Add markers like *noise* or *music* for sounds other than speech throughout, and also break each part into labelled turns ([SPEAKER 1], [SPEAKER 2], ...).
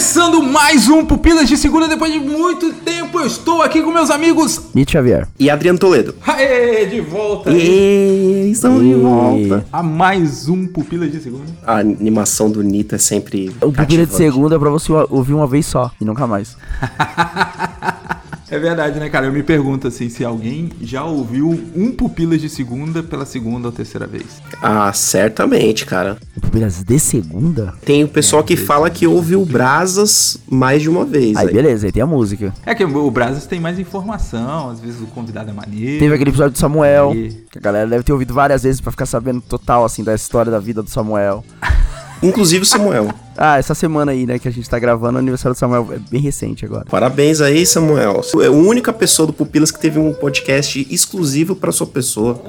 [SPEAKER 1] Começando mais um Pupilas de Segunda, depois de muito tempo, eu estou aqui com meus amigos.
[SPEAKER 2] Nietzsche Xavier.
[SPEAKER 3] E Adriano Toledo.
[SPEAKER 1] Aê, de volta.
[SPEAKER 3] E estamos de volta.
[SPEAKER 1] A mais um Pupilas de Segunda.
[SPEAKER 3] A animação do Nito é sempre.
[SPEAKER 2] O Pupila de segunda é pra você ouvir uma vez só e nunca mais. *laughs*
[SPEAKER 1] É verdade, né, cara? Eu me pergunto assim se alguém já ouviu um Pupilas de Segunda pela segunda ou terceira vez.
[SPEAKER 3] Ah, certamente, cara.
[SPEAKER 2] Pupilas de segunda?
[SPEAKER 3] Tem o pessoal que fala que ouve o Brasas mais de uma vez.
[SPEAKER 2] Aí
[SPEAKER 3] aí.
[SPEAKER 2] beleza, aí tem a música.
[SPEAKER 1] É que o Brazos tem mais informação, às vezes o convidado é maneiro.
[SPEAKER 2] Teve aquele episódio do Samuel,
[SPEAKER 1] E-
[SPEAKER 2] que a galera deve ter ouvido várias vezes pra ficar sabendo total, assim, da história da vida do Samuel.
[SPEAKER 3] Inclusive o Samuel. *laughs*
[SPEAKER 2] Ah, essa semana aí, né, que a gente tá gravando, o aniversário do Samuel é bem recente agora.
[SPEAKER 3] Parabéns aí, Samuel. É a única pessoa do Pupilas que teve um podcast exclusivo pra sua pessoa.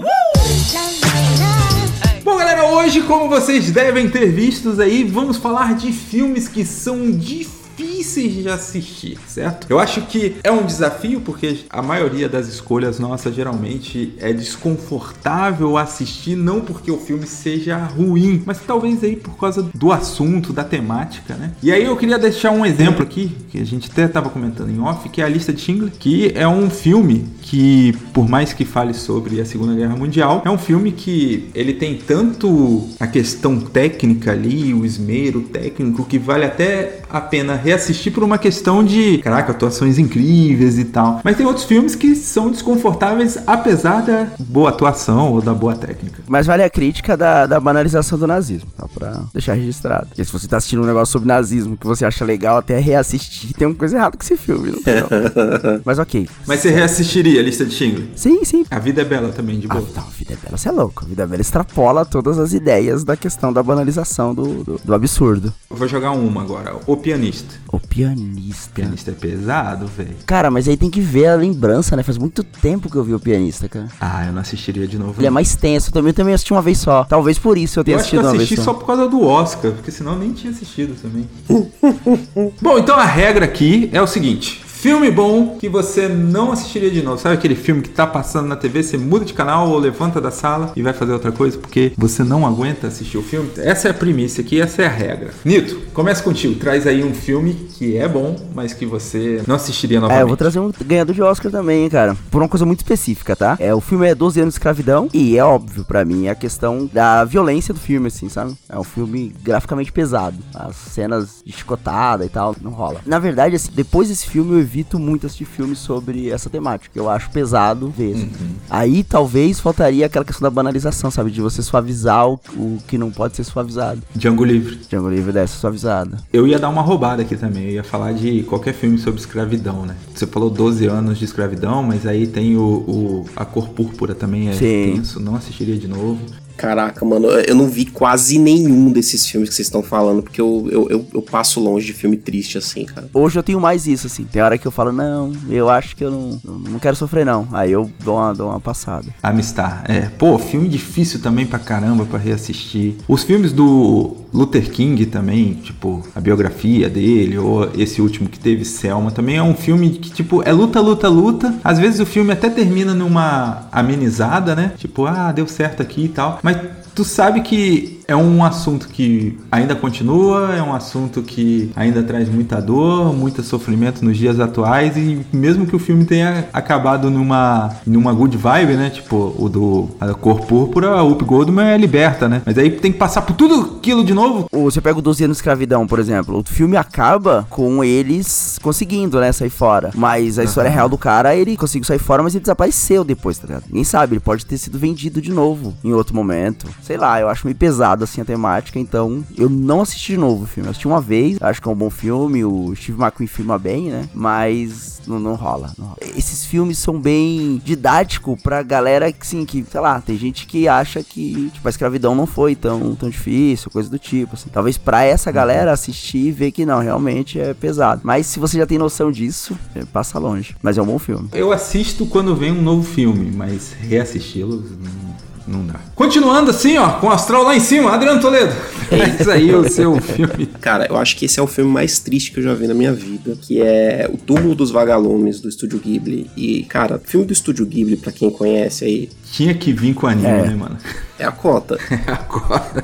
[SPEAKER 1] Bom, galera, hoje, como vocês devem ter vistos aí, vamos falar de filmes que são difíceis de assistir, certo? Eu acho que é um desafio porque a maioria das escolhas nossas geralmente é desconfortável assistir, não porque o filme seja ruim, mas talvez aí por causa do assunto, da temática, né? E aí eu queria deixar um exemplo aqui, que a gente até estava comentando em off, que é a lista de Schindler, que é um filme que, por mais que fale sobre a Segunda Guerra Mundial, é um filme que ele tem tanto a questão técnica ali, o esmero técnico, que vale até a pena reassistir por uma questão de, caraca, atuações incríveis e tal. Mas tem outros filmes que são desconfortáveis apesar da boa atuação ou da boa técnica.
[SPEAKER 2] Mas vale a crítica da, da banalização do nazismo, tá? Pra deixar registrado. Porque se você tá assistindo um negócio sobre nazismo que você acha legal, até reassistir, tem uma coisa errada com esse filme, não. *laughs* Mas ok.
[SPEAKER 1] Mas você reassistiria a lista de Schindler?
[SPEAKER 2] Sim, sim.
[SPEAKER 1] A vida é bela também, de
[SPEAKER 2] Ah,
[SPEAKER 1] boa.
[SPEAKER 2] não, Vida Bela, você é louco. Vida Bela extrapola todas as ideias da questão da banalização do, do, do absurdo.
[SPEAKER 1] Eu Vou jogar uma agora. O Pianista.
[SPEAKER 2] O pianista.
[SPEAKER 1] Pianista é pesado, velho.
[SPEAKER 2] Cara, mas aí tem que ver a lembrança, né? Faz muito tempo que eu vi o pianista, cara.
[SPEAKER 1] Ah, eu não assistiria de novo.
[SPEAKER 2] Ele é
[SPEAKER 1] não.
[SPEAKER 2] mais tenso. Também, eu também assisti uma vez só. Talvez por isso eu tenha
[SPEAKER 1] Eu acho que
[SPEAKER 2] assistido
[SPEAKER 1] eu
[SPEAKER 2] uma vez
[SPEAKER 1] assisti
[SPEAKER 2] só.
[SPEAKER 1] só por causa do Oscar, porque senão eu nem tinha assistido também. *laughs* bom, então a regra aqui é o seguinte. Filme bom que você não assistiria de novo. Sabe aquele filme que tá passando na TV, você muda de canal ou levanta da sala e vai fazer outra coisa porque você não aguenta assistir o filme? Essa é a primícia aqui, essa é a regra. Nito, começa contigo. Traz aí um filme que é bom, mas que você não assistiria novamente.
[SPEAKER 2] É, eu vou trazer um ganhador de Oscar também, hein, cara. Por uma coisa muito específica, tá? É, o filme é 12 anos de escravidão e é óbvio pra mim a questão da violência do filme, assim, sabe? É um filme graficamente pesado. As cenas de chicotada e tal, não rola. Na verdade, assim, depois desse filme eu evito muito assistir filmes sobre essa temática. Eu acho pesado ver. assim. Aí talvez faltaria aquela questão da banalização, sabe? De você suavizar o, o que não pode ser suavizado.
[SPEAKER 1] Django Livre.
[SPEAKER 2] Django Livre dessa suavizada.
[SPEAKER 1] Eu ia dar uma roubada aqui também. Eu ia falar de qualquer filme sobre escravidão, né? Você falou 12 anos de escravidão, mas aí tem o, o- a cor púrpura também é
[SPEAKER 2] Sim.
[SPEAKER 1] tenso. Não assistiria de novo.
[SPEAKER 3] Caraca, mano, eu não vi quase nenhum desses filmes que vocês estão falando, porque eu, eu, eu, eu passo longe de filme triste assim, cara.
[SPEAKER 2] Hoje eu tenho mais isso, assim. Tem hora que eu falo, não, eu acho que eu não, não, quero sofrer, não. Aí eu dou uma, dou uma passada.
[SPEAKER 1] Amistar. É, pô, filme difícil também pra caramba pra reassistir. Os filmes do Luther King também, tipo, a biografia dele, ou esse último que teve, Selma, também é um filme que, tipo, é luta, luta, luta. Às vezes o filme até termina numa amenizada, né? Tipo, ah, deu certo aqui e tal. Mas Bye. Tu sabe que é um assunto que ainda continua, é um assunto que ainda traz muita dor, muito sofrimento nos dias atuais e mesmo que o filme tenha acabado numa numa good vibe, né? Tipo, o do a cor púrpura, o Up Goldman é liberta, né? Mas aí tem que passar por tudo aquilo de novo.
[SPEAKER 2] Ou você pega o 12 anos de escravidão, por exemplo. O filme acaba com eles conseguindo, né, sair fora. Mas a história real do cara, ele conseguiu sair fora, mas ele desapareceu depois, tá ligado? Ninguém sabe, ele pode ter sido vendido de novo em outro momento. Sei lá, eu acho meio pesado assim a temática, então eu não assisti de novo o filme. Eu assisti uma vez, acho que é um bom filme, o Steve McQueen filma bem, né? Mas não, não rola, não rola. Esses filmes são bem didáticos pra galera que, sim, que, sei lá, tem gente que acha que, tipo, a escravidão não foi tão, tão difícil, coisa do tipo, assim. Talvez pra essa galera assistir e ver que não, realmente é pesado. Mas se você já tem noção disso, é, passa longe. Mas é um bom filme.
[SPEAKER 1] Eu assisto quando vem um novo filme, mas reassisti-los não, não dá. Continuando assim, ó, com o astral lá em cima, Adriano Toledo. É isso aí o seu *laughs* filme.
[SPEAKER 3] Cara, eu acho que esse é o filme mais triste que eu já vi na minha vida, que é O Túmulo dos Vagalumes, do Estúdio Ghibli. E, cara, filme do Estúdio Ghibli, pra quem conhece aí,
[SPEAKER 1] Tinha que vir com anime,
[SPEAKER 2] É.
[SPEAKER 1] né, mano?
[SPEAKER 3] É a cota. *laughs*
[SPEAKER 1] Agora.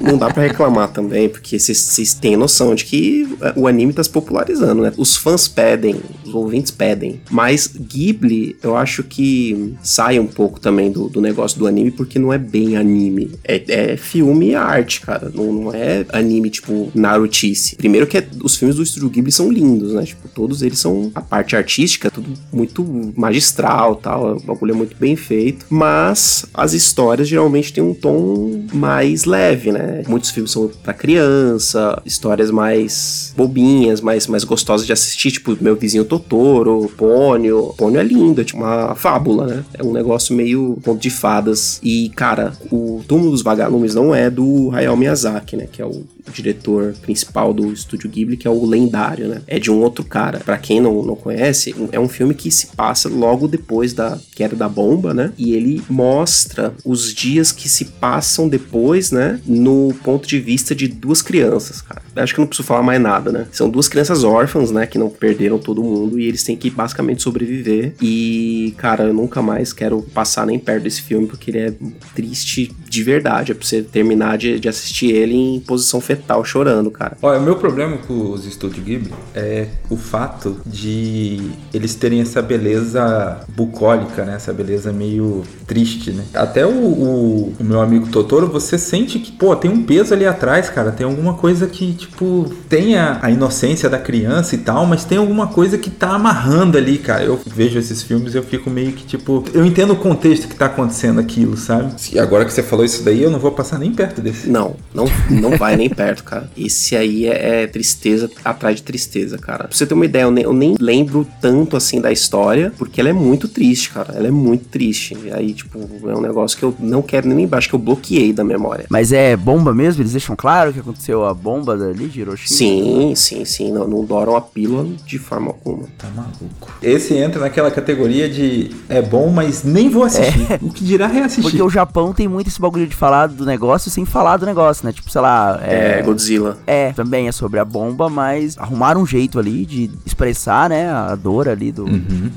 [SPEAKER 3] Não dá pra reclamar também, porque vocês têm noção de que é, o anime tá se popularizando, né? Os fãs pedem, os ouvintes pedem. Mas Ghibli, eu acho que sai um pouco também do, do negócio do anime, porque não é bem anime. É, é filme e arte, cara. Não, não é anime tipo Narutice. Primeiro que é- os filmes do Estúdio Ghibli são lindos, né? Tipo, todos eles são a parte artística, tudo muito magistral tal. O bagulho é muito bem feito. Mas as histórias geralmente têm um tom mais leve, né? Muitos filmes são pra criança, histórias mais bobinhas, mais, mais gostosas de assistir, tipo Meu Vizinho Totoro, Pônio. Pônio é lindo, é tipo uma fábula, né? É um negócio meio conto de fadas. E, cara, o Túmulo dos Vagalumes não é do Hayao Miyazaki, né? Que é o diretor principal do estúdio Ghibli, que é o lendário, né? É de um outro cara. Pra quem não, não conhece, é um filme que se passa logo depois da queda da bomba, né? E ele mostra os dias que se passam depois, né? No ponto de vista de duas crianças, cara. Acho que não preciso falar mais nada, né? São duas crianças órfãs, né? Que não perderam todo mundo e eles têm que basicamente sobreviver. E, cara, eu nunca mais quero passar nem perto desse filme porque ele é triste de verdade. É pra você terminar de, de assistir ele em posição fetal, chorando, cara.
[SPEAKER 1] Olha, o meu problema com os estúdios Ghibli é o fato de eles terem essa beleza bucólica, né? Essa beleza meio triste, né? Até o, o- o meu amigo Totoro, você sente que, pô, tem um peso ali atrás, cara. Tem alguma coisa que, tipo, tem a, a inocência da criança e tal, mas tem alguma coisa que tá amarrando ali, cara. Eu vejo esses filmes e eu fico meio que, tipo, eu entendo o contexto que tá acontecendo aquilo, sabe? E agora que você falou isso daí, eu não vou passar nem perto desse.
[SPEAKER 3] Não, não, não vai nem perto, cara. Esse aí é, é tristeza atrás de tristeza, cara. Pra você ter uma ideia, eu nem, eu nem lembro tanto assim da história, porque ela é muito triste, cara. Ela é muito triste. E aí, tipo, é um negócio que eu não quero lembrar, acho que eu bloqueei da memória.
[SPEAKER 2] Mas é bomba mesmo? Eles deixam claro que aconteceu a bomba dali de Hiroshima?
[SPEAKER 3] Sim, sim, sim. Não, não douram a pílula de forma alguma.
[SPEAKER 1] Tá maluco. Esse entra naquela categoria de é bom, mas nem vou assistir. O que dirá reassistir.
[SPEAKER 2] Porque o Japão tem muito esse bagulho de falar do negócio sem falar do negócio, né? Tipo, sei lá.
[SPEAKER 3] É,
[SPEAKER 2] É,
[SPEAKER 3] Godzilla.
[SPEAKER 2] é, também é sobre a bomba, mas arrumaram um jeito ali de expressar, né, a dor ali do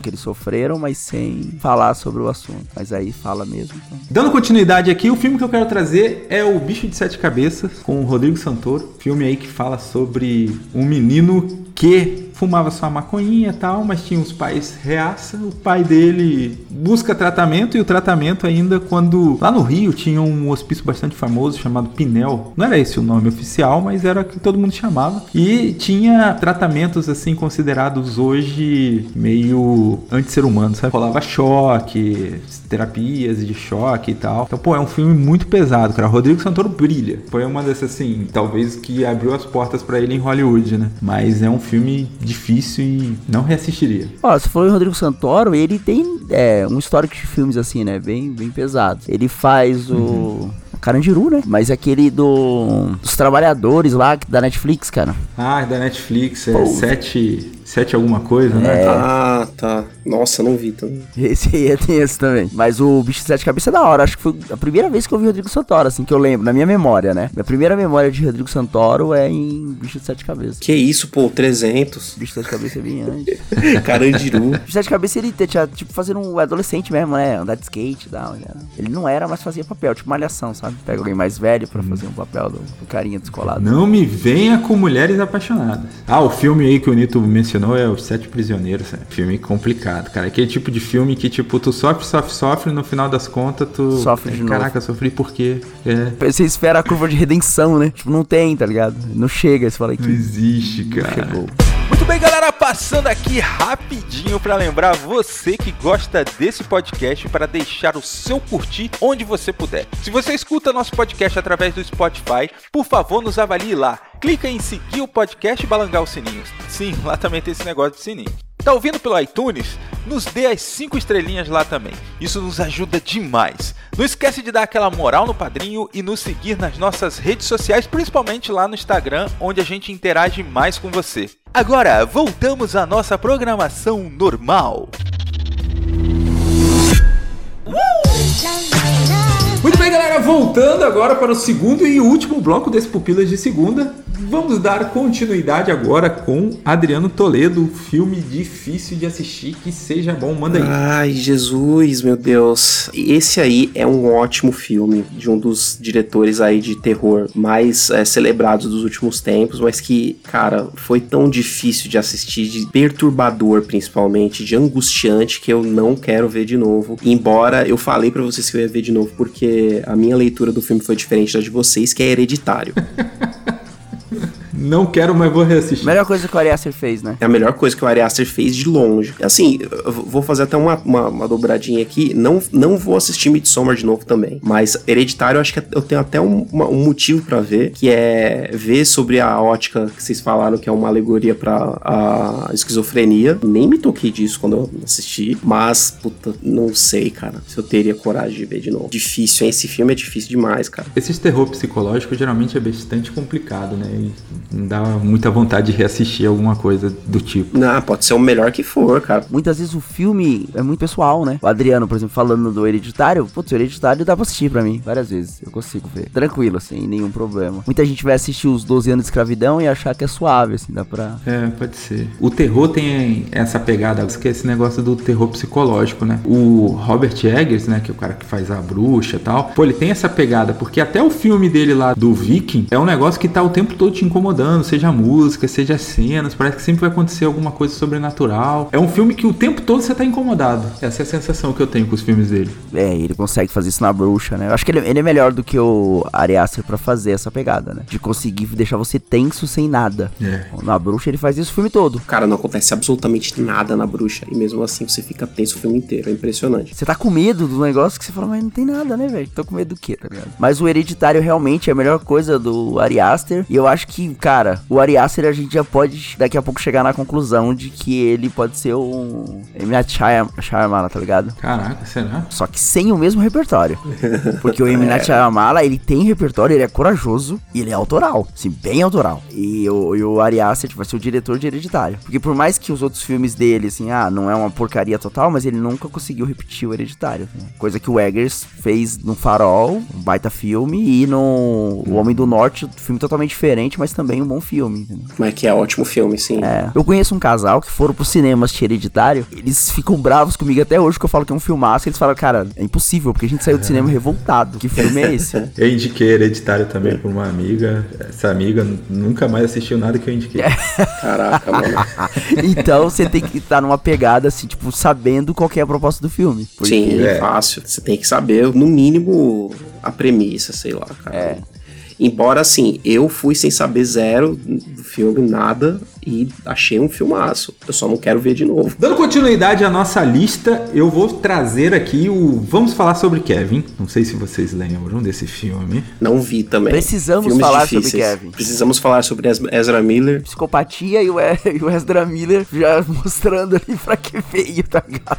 [SPEAKER 2] que eles sofreram, mas sem falar sobre o assunto. Mas aí fala mesmo. Então.
[SPEAKER 1] Dando continuidade aqui, o filme que eu quero trazer é O Bicho de Sete Cabeças, com o Rodrigo Santoro. Filme aí que fala sobre um menino que fumava sua maconhinha e tal, mas tinha os pais reaça. O pai dele busca tratamento e o tratamento ainda quando lá no Rio tinha um hospício bastante famoso chamado Pinel. Não era esse o nome oficial, mas era o que todo mundo chamava. E tinha tratamentos assim considerados hoje meio anti-ser humano, sabe? Rolava choque, terapias de choque e tal. Então, pô, é um filme muito pesado, cara. Rodrigo Santoro brilha. Foi uma dessas assim, talvez que abriu as portas pra ele em Hollywood, né? Mas é um filme difícil e não reassistiria.
[SPEAKER 2] Ó, você falou em Rodrigo Santoro, ele tem é, um histórico de filmes assim, né? Bem, bem pesado. Ele faz o. Carandiru, né? Mas aquele do. dos trabalhadores lá da Netflix, cara.
[SPEAKER 1] Ah, da Netflix, é
[SPEAKER 2] Pô.
[SPEAKER 1] sete, sete alguma coisa, né?
[SPEAKER 3] Ah, tá. Nossa, não vi também.
[SPEAKER 2] Esse aí é tenso também. Mas o Bicho de Sete Cabeças é da hora. Acho que foi a primeira vez que eu vi Rodrigo Santoro, assim, que eu lembro, na minha memória, né? Minha primeira memória de Rodrigo Santoro é em Bicho de Sete Cabeças.
[SPEAKER 3] Que isso, pô, 300.
[SPEAKER 2] Bicho de Sete Cabeças é bem antes. *laughs*
[SPEAKER 3] Carandiru.
[SPEAKER 2] Bicho de Sete Cabeças ele tinha, tipo, fazendo um adolescente mesmo, né? Andar de skate e tal. Ele, era- ele não era, mas fazia papel, tipo malhação, sabe? Pega alguém mais velho pra fazer um papel do, do carinha descolado.
[SPEAKER 1] Não me venha com mulheres apaixonadas. Ah, o filme aí que o Nito mencionou é Os Sete Prisioneiros. É um filme complicado, cara. Aquele tipo de filme que, tipo, tu sofre, sofre, sofre, no final das contas tu.
[SPEAKER 2] Sofre de novo.
[SPEAKER 1] Caraca, sofri por quê? É.
[SPEAKER 2] Você espera a curva de redenção, né? Tipo, não tem, tá ligado? Não chega, você fala
[SPEAKER 1] Não
[SPEAKER 2] que
[SPEAKER 1] existe, cara.
[SPEAKER 2] chegou.
[SPEAKER 4] Muito bem, galera, passando aqui rapidinho para lembrar você que gosta desse podcast para deixar o seu curtir onde você puder. Se você escuta nosso podcast através do Spotify, por favor, nos avalie lá. Clica em seguir o podcast e balangar os sininhos. Sim, lá também tem esse negócio de sininho. Tá ouvindo pelo iTunes? Nos dê as 5 estrelinhas lá também. Isso nos ajuda demais. Não esquece de dar aquela moral no padrinho e nos seguir nas nossas redes sociais, principalmente lá no Instagram, onde a gente interage mais com você. Agora, voltamos à nossa programação normal.
[SPEAKER 1] Muito bem, galera, voltando agora para o segundo e último bloco desse Pupilas de Segunda. Vamos dar continuidade agora com Adriano Toledo, filme difícil de assistir, que seja bom, manda aí.
[SPEAKER 3] Ai, Jesus, meu Deus. Esse aí é um ótimo filme de um dos diretores aí de terror mais é, celebrados dos últimos tempos, mas que, cara, foi tão difícil de assistir, de perturbador principalmente, de angustiante que eu não quero ver de novo. Embora eu falei para vocês que eu ia ver de novo porque a minha leitura do filme foi diferente da de vocês, que é hereditário. *laughs*
[SPEAKER 1] Não quero, mas vou reassistir.
[SPEAKER 2] Melhor coisa que o Ari Aster fez, né?
[SPEAKER 3] É a melhor coisa que o Ari Aster fez de longe. Assim, eu vou fazer até uma, uma, uma dobradinha aqui. Não, não vou assistir Midsommar de novo também. Mas Hereditário, eu acho que eu tenho até um, uma- um motivo pra ver, que é ver sobre a ótica que vocês falaram, que é uma alegoria pra a esquizofrenia. Nem me toquei disso quando eu assisti. Mas, puta, não sei, cara, se eu teria coragem de ver de novo. Difícil, hein? Esse filme é difícil demais, cara.
[SPEAKER 1] Esses terror psicológico geralmente é bastante complicado, né? E dá muita vontade de reassistir alguma coisa do tipo.
[SPEAKER 3] Não, pode ser o melhor que for, cara.
[SPEAKER 2] Muitas vezes o filme é muito pessoal, né? O Adriano, por exemplo, falando do Hereditário, putz, o Hereditário dá pra assistir pra mim, várias vezes. Eu consigo ver. Tranquilo, assim, nenhum problema. Muita gente vai assistir os 12 anos de escravidão e achar que é suave, assim, dá pra.
[SPEAKER 1] É, pode ser. O terror tem essa pegada, que é esse negócio do terror psicológico, né? O Robert Eggers, né, que é o cara que faz a bruxa e tal, pô, ele tem essa pegada, porque até o filme dele lá do Viking é um negócio que tá o tempo todo te incomodando, seja música, seja cenas, parece que sempre vai acontecer alguma coisa sobrenatural. É um filme que o tempo todo você tá incomodado. Essa é a sensação que eu tenho com os filmes dele.
[SPEAKER 2] É, ele consegue fazer isso na bruxa, né? Eu acho que ele, ele é melhor do que o Ari Aster pra fazer essa pegada, né? De conseguir deixar você tenso sem nada.
[SPEAKER 1] É.
[SPEAKER 2] Na bruxa ele faz isso o filme todo.
[SPEAKER 3] Cara, não acontece absolutamente nada na bruxa. E mesmo assim você fica tenso o filme inteiro. É impressionante.
[SPEAKER 2] Você tá com medo do negócio que você fala, mas não tem nada, né, velho? Tô com medo do quê, tá ligado? Mas o Hereditário realmente é a melhor coisa do Ari Aster. E eu acho que, cara, o Ari Aster a gente já pode daqui a pouco chegar na conclusão de que ele pode ser um M. Night Shyam- Shyamalan, tá ligado?
[SPEAKER 1] Caraca, será?
[SPEAKER 2] Só que sem o mesmo repertório. *laughs* Porque o M. Night Shyamalan, ele tem repertório, ele é corajoso e ele é autoral. Assim, bem autoral. E o, e o Ari Aster vai ser o diretor de Hereditário. Porque por mais que os outros filmes dele, assim, ah, não é uma porcaria total, mas ele nunca conseguiu repetir o Hereditário. né? Coisa que o Eggers fez no Farol, um baita filme, e no O Homem do Norte, um filme totalmente diferente, mas também um bom filme, entendeu?
[SPEAKER 3] Mas que é ótimo filme, sim.
[SPEAKER 2] É. Eu conheço um casal que foram pro cinema assistir Hereditário. Eles ficam bravos comigo até hoje, que eu falo que é um filmaço. Eles falam, cara, é impossível, porque a gente saiu do cinema revoltado. Que filme é esse? *laughs*
[SPEAKER 1] Eu indiquei Hereditário também pra uma amiga. Essa amiga nunca mais assistiu nada que eu indiquei.
[SPEAKER 3] Caraca, mano. *laughs*
[SPEAKER 2] então você tem que estar numa pegada assim, tipo, sabendo qual que é a proposta do filme. Porque
[SPEAKER 3] Sim,
[SPEAKER 1] É.
[SPEAKER 3] é fácil. Você tem que saber, no mínimo, a premissa, sei lá, cara.
[SPEAKER 2] É.
[SPEAKER 3] Embora, assim, eu fui sem saber zero do filme, nada, e achei um filmaço. Eu só não quero ver de novo.
[SPEAKER 1] Dando continuidade à nossa lista, eu vou trazer aqui o Vamos Falar sobre Kevin. Não sei se vocês lembram desse filme.
[SPEAKER 3] Não vi também.
[SPEAKER 2] Precisamos falar sobre
[SPEAKER 3] difíceis.
[SPEAKER 2] Kevin.
[SPEAKER 3] Precisamos falar sobre Ez- Ezra Miller.
[SPEAKER 2] Psicopatia e o, E- *laughs* o Ezra Miller já *laughs* mostrando ali pra que veio, tá ligado?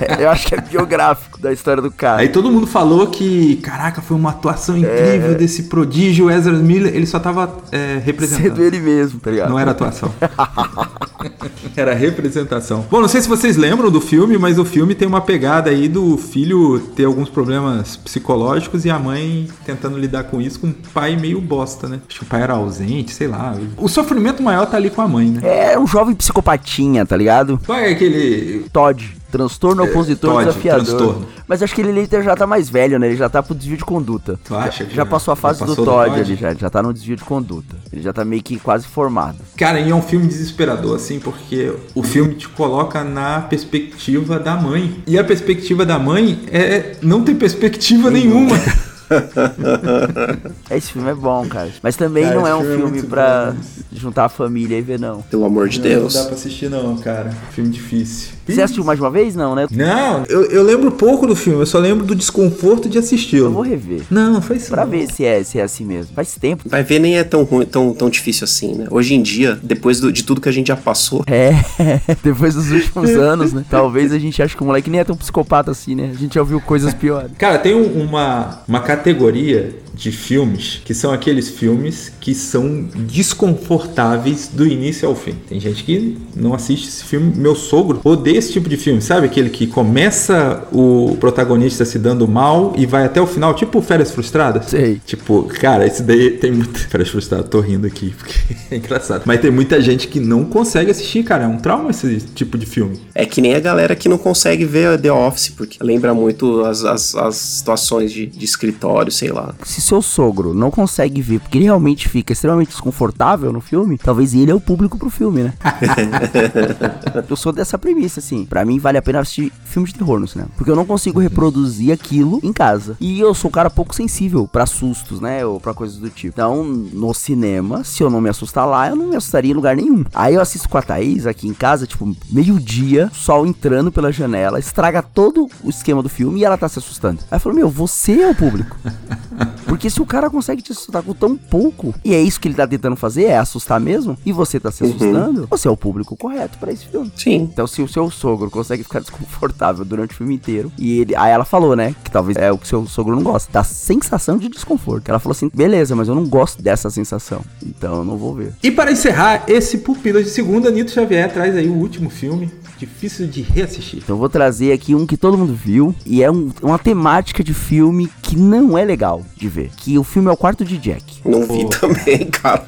[SPEAKER 2] É, eu acho que é biográfico da história do cara.
[SPEAKER 1] Aí todo mundo falou que, caraca, foi uma atuação incrível desse prodígio Ezra Miller. Ele só tava é,
[SPEAKER 2] Sendo
[SPEAKER 1] representando.
[SPEAKER 2] ele mesmo, tá ligado?
[SPEAKER 1] Não era atuação. *laughs* era representação. Bom, não sei se vocês lembram do filme, mas o filme tem uma pegada aí do filho ter alguns problemas psicológicos e a mãe tentando lidar com isso com um pai meio bosta, né? Acho que o pai era ausente, sei lá. O sofrimento maior tá ali com a mãe, né?
[SPEAKER 2] É um jovem psicopatinha, tá ligado?
[SPEAKER 1] Qual é aquele.
[SPEAKER 2] Todd. Transtorno opositor
[SPEAKER 1] Todd,
[SPEAKER 2] desafiador.
[SPEAKER 1] transtorno.
[SPEAKER 2] Mas acho que ele já tá mais velho, né? Ele já tá pro desvio de conduta.
[SPEAKER 1] Tu acha que
[SPEAKER 2] Já passou a
[SPEAKER 1] já
[SPEAKER 2] fase do
[SPEAKER 1] passou
[SPEAKER 2] Todd,
[SPEAKER 1] Todd?
[SPEAKER 2] ali, já, já tá no desvio de conduta. Ele já tá meio que quase formado.
[SPEAKER 1] Cara, e é um filme desesperador, assim, porque o filme te coloca na perspectiva da mãe. E a perspectiva da mãe é não ter perspectiva nenhuma. *laughs* *laughs*
[SPEAKER 2] Esse filme é bom, cara. Mas também
[SPEAKER 1] Cara,
[SPEAKER 2] não é um
[SPEAKER 1] filme é
[SPEAKER 2] filme
[SPEAKER 1] muito
[SPEAKER 2] pra
[SPEAKER 1] bom.
[SPEAKER 2] juntar a família e ver, não.
[SPEAKER 3] Pelo amor de Deus.
[SPEAKER 1] Não dá pra assistir não, cara. Filme difícil.
[SPEAKER 2] Você assistiu mais uma vez? Não, né?
[SPEAKER 1] Não, eu, eu lembro pouco do filme, eu só lembro do desconforto de
[SPEAKER 2] Eu vou
[SPEAKER 1] assisti-lo.
[SPEAKER 2] rever.
[SPEAKER 1] Não, não foi isso.
[SPEAKER 2] Pra
[SPEAKER 1] não.
[SPEAKER 2] ver se é, se é assim mesmo. Faz tempo.
[SPEAKER 3] Vai ver, nem é tão ruim, tão, tão difícil assim, né? Hoje em dia, depois do- de tudo que a gente já passou,
[SPEAKER 2] É, *laughs* depois dos últimos *laughs* anos, né? Talvez a gente ache que o moleque nem é tão psicopata assim, né? A gente já ouviu coisas piores.
[SPEAKER 1] Cara, tem um- uma, uma categoria de filmes que são aqueles filmes que são desconfortáveis do início ao fim. Tem gente que não assiste esse filme. Meu sogro odeia esse tipo de filme, sabe? Aquele que começa o protagonista se dando mal e vai até o final, tipo Férias Frustradas.
[SPEAKER 2] Sei.
[SPEAKER 1] Tipo, cara, esse daí tem muito. *laughs* Férias Frustradas, tô rindo aqui porque *laughs* é engraçado. Mas tem muita gente que não consegue assistir, cara. É um trauma esse tipo de filme.
[SPEAKER 3] É que nem a galera que não consegue ver The Office, porque lembra muito as, as, as situações de, de escritório, sei lá.
[SPEAKER 2] Se seu sogro não consegue ver porque ele realmente fica extremamente desconfortável no filme, talvez ele é o público pro filme, né? *laughs* eu sou dessa premissa, assim. Pra mim, vale a pena assistir filme de terror no cinema. Porque eu não consigo reproduzir aquilo em casa. E eu sou um cara pouco sensível pra sustos, né? Ou pra coisas do tipo. Então, no cinema, se eu não me assustar lá, eu não me assustaria em lugar nenhum. Aí eu assisto com a Thaís aqui em casa, tipo, meio-dia, sol entrando pela janela, estraga todo o esquema do filme e ela tá se assustando. Aí eu falo, meu, você é o público. *laughs* Porque se o cara consegue te assustar com tão pouco, e é isso que ele tá tentando fazer, é assustar mesmo, e você tá se assustando, você é o público correto pra esse filme.
[SPEAKER 3] Sim.
[SPEAKER 2] Então, se o seu sogro consegue ficar *laughs* desconfortável durante o filme inteiro, e ele. Aí ela falou, né? Que talvez é o que seu sogro não gosta, da sensação de desconforto. Ela falou assim: beleza, mas eu não gosto dessa sensação. Então eu não vou ver.
[SPEAKER 1] E para encerrar esse Pupilas de Segunda, Nito Xavier traz aí o último filme, difícil de reassistir.
[SPEAKER 2] Então eu vou trazer aqui um que todo mundo viu, e é um- uma temática de filme que não é legal de ver. Que o filme é o quarto de Jack.
[SPEAKER 3] Não vi também, cara.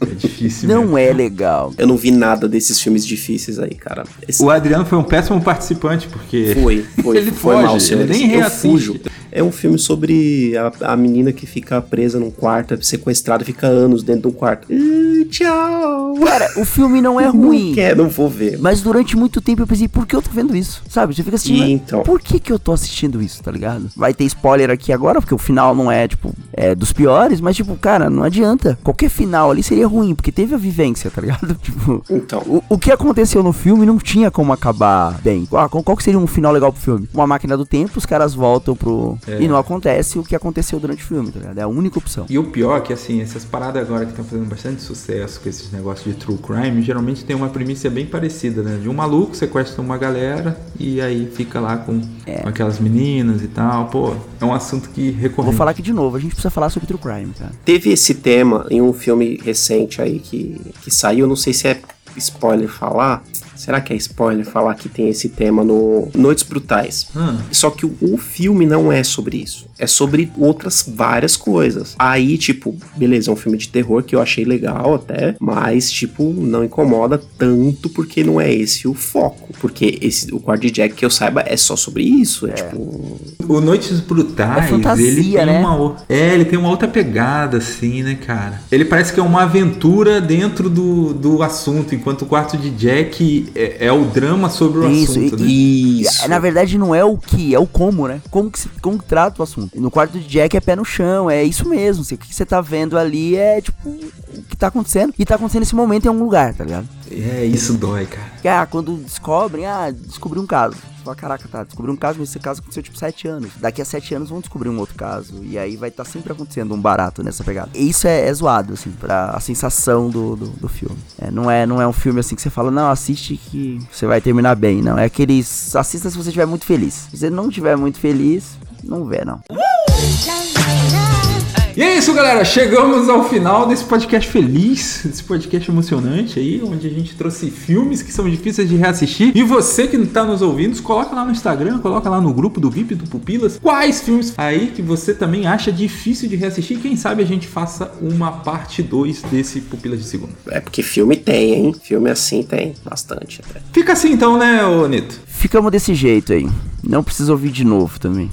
[SPEAKER 1] É difícil mesmo.
[SPEAKER 2] Não é legal.
[SPEAKER 3] Eu não vi nada desses filmes difíceis aí, cara. Esse
[SPEAKER 1] O Adriano foi um péssimo participante, porque.
[SPEAKER 3] Foi, foi. *laughs*
[SPEAKER 1] Ele
[SPEAKER 3] foi
[SPEAKER 1] foge,
[SPEAKER 3] mal,
[SPEAKER 1] ele nem
[SPEAKER 3] Eu
[SPEAKER 1] reassiste.
[SPEAKER 3] fujo. É um filme sobre a, a menina que fica presa num quarto, é sequestrada, fica anos dentro de um quarto. Uh, tchau.
[SPEAKER 2] Cara, o filme não é *laughs*
[SPEAKER 3] Não
[SPEAKER 2] ruim.
[SPEAKER 3] quero, não vou ver.
[SPEAKER 2] Mas durante muito tempo eu pensei, por que eu tô vendo isso? Sabe? Você fica.
[SPEAKER 3] E então?
[SPEAKER 2] Por que que eu tô assistindo isso, tá ligado? Vai ter spoiler aqui agora, porque o final não é, tipo, é dos piores, mas, tipo, cara, não adianta. Qualquer final ali seria ruim, porque teve a vivência, tá ligado? *laughs* Tipo.
[SPEAKER 3] Então,
[SPEAKER 2] O, o que aconteceu no filme não tinha como acabar bem. Ah, qual, qual que seria um final legal pro filme? Uma máquina do tempo, os caras voltam pro.
[SPEAKER 1] É.
[SPEAKER 2] E não acontece o que aconteceu durante o filme, tá ligado? É a única opção.
[SPEAKER 1] E o pior é que, assim, essas paradas agora que estão fazendo bastante sucesso com esses negócios de true crime, geralmente tem uma premissa bem parecida, né? De um maluco sequestra uma galera e aí fica lá com, com aquelas meninas e tal. Pô, é um assunto que
[SPEAKER 2] Eu
[SPEAKER 1] recorrente.
[SPEAKER 2] vou falar aqui de novo, a gente precisa falar sobre True Crime, cara.
[SPEAKER 3] teve esse tema em um filme recente aí que, que saiu, não sei se é spoiler falar. Será que é spoiler falar que tem esse tema no Noites Brutais?
[SPEAKER 1] Hum.
[SPEAKER 3] Só que o, o filme não é sobre isso. É sobre outras várias coisas. Aí, tipo, beleza, é um filme de terror que eu achei legal até, mas, tipo, não incomoda tanto porque não é esse o foco. Porque esse, o quarto de Jack que eu saiba é só sobre isso. É, tipo.
[SPEAKER 1] O Noites Brutais,
[SPEAKER 2] É fantasia,
[SPEAKER 1] ele tem
[SPEAKER 2] né?
[SPEAKER 1] uma o- É, ele tem uma outra pegada, assim, né, cara? Ele parece que é uma aventura dentro do, do assunto, enquanto o quarto de Jack é, é o drama sobre o
[SPEAKER 2] Isso,
[SPEAKER 1] assunto,
[SPEAKER 2] e-
[SPEAKER 1] né?
[SPEAKER 3] Isso.
[SPEAKER 2] É, Na verdade, não é o que, é o como, né? Como que se como que trata o assunto. No quarto de Jack é pé no chão, é isso mesmo. assim, O que você tá vendo ali é, tipo, o que tá acontecendo. E tá acontecendo nesse momento em algum lugar, tá ligado?
[SPEAKER 1] É, isso dói, cara.
[SPEAKER 2] Ah, quando descobrem, ah, descobri um caso. Fala, caraca, tá, descobri um caso, mas esse caso aconteceu tipo 7 anos. Daqui a 7 anos vão descobrir um outro caso. E aí vai estar sempre acontecendo um barato nessa pegada. E isso é, é zoado, assim, pra a sensação do, do, do filme. É, não, é, não é um filme assim que você fala, não, assiste que você vai terminar bem. Não, é aqueles. Assista se você estiver muito feliz. Se você não estiver muito feliz, não vê, não.
[SPEAKER 1] E é isso, galera. Chegamos ao final desse podcast feliz, desse podcast emocionante aí, onde a gente trouxe filmes que são difíceis de reassistir. E você que tá nos ouvindo, coloca lá no Instagram, coloca lá no grupo do VIP do Pupilas, quais filmes aí que você também acha difícil de reassistir. Quem sabe a gente faça uma parte 2 desse Pupilas de Segunda.
[SPEAKER 3] É porque filme tem, hein? Filme assim tem. Bastante até.
[SPEAKER 1] Fica assim então, né, ô Nito?
[SPEAKER 2] Ficamos desse jeito aí. Não precisa ouvir de novo também.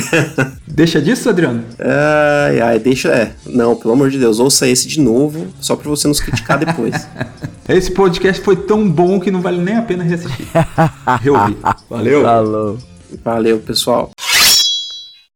[SPEAKER 2] *laughs*
[SPEAKER 1] Deixa disso, Adriano?
[SPEAKER 3] Ai, ai, deixa. É. Não, pelo amor de Deus, ouça esse de novo, só pra você nos criticar depois. *laughs*
[SPEAKER 1] Esse podcast foi tão bom que não vale nem a pena reassistir. *laughs* Reouvir. Valeu.
[SPEAKER 2] Falou.
[SPEAKER 3] Valeu, pessoal.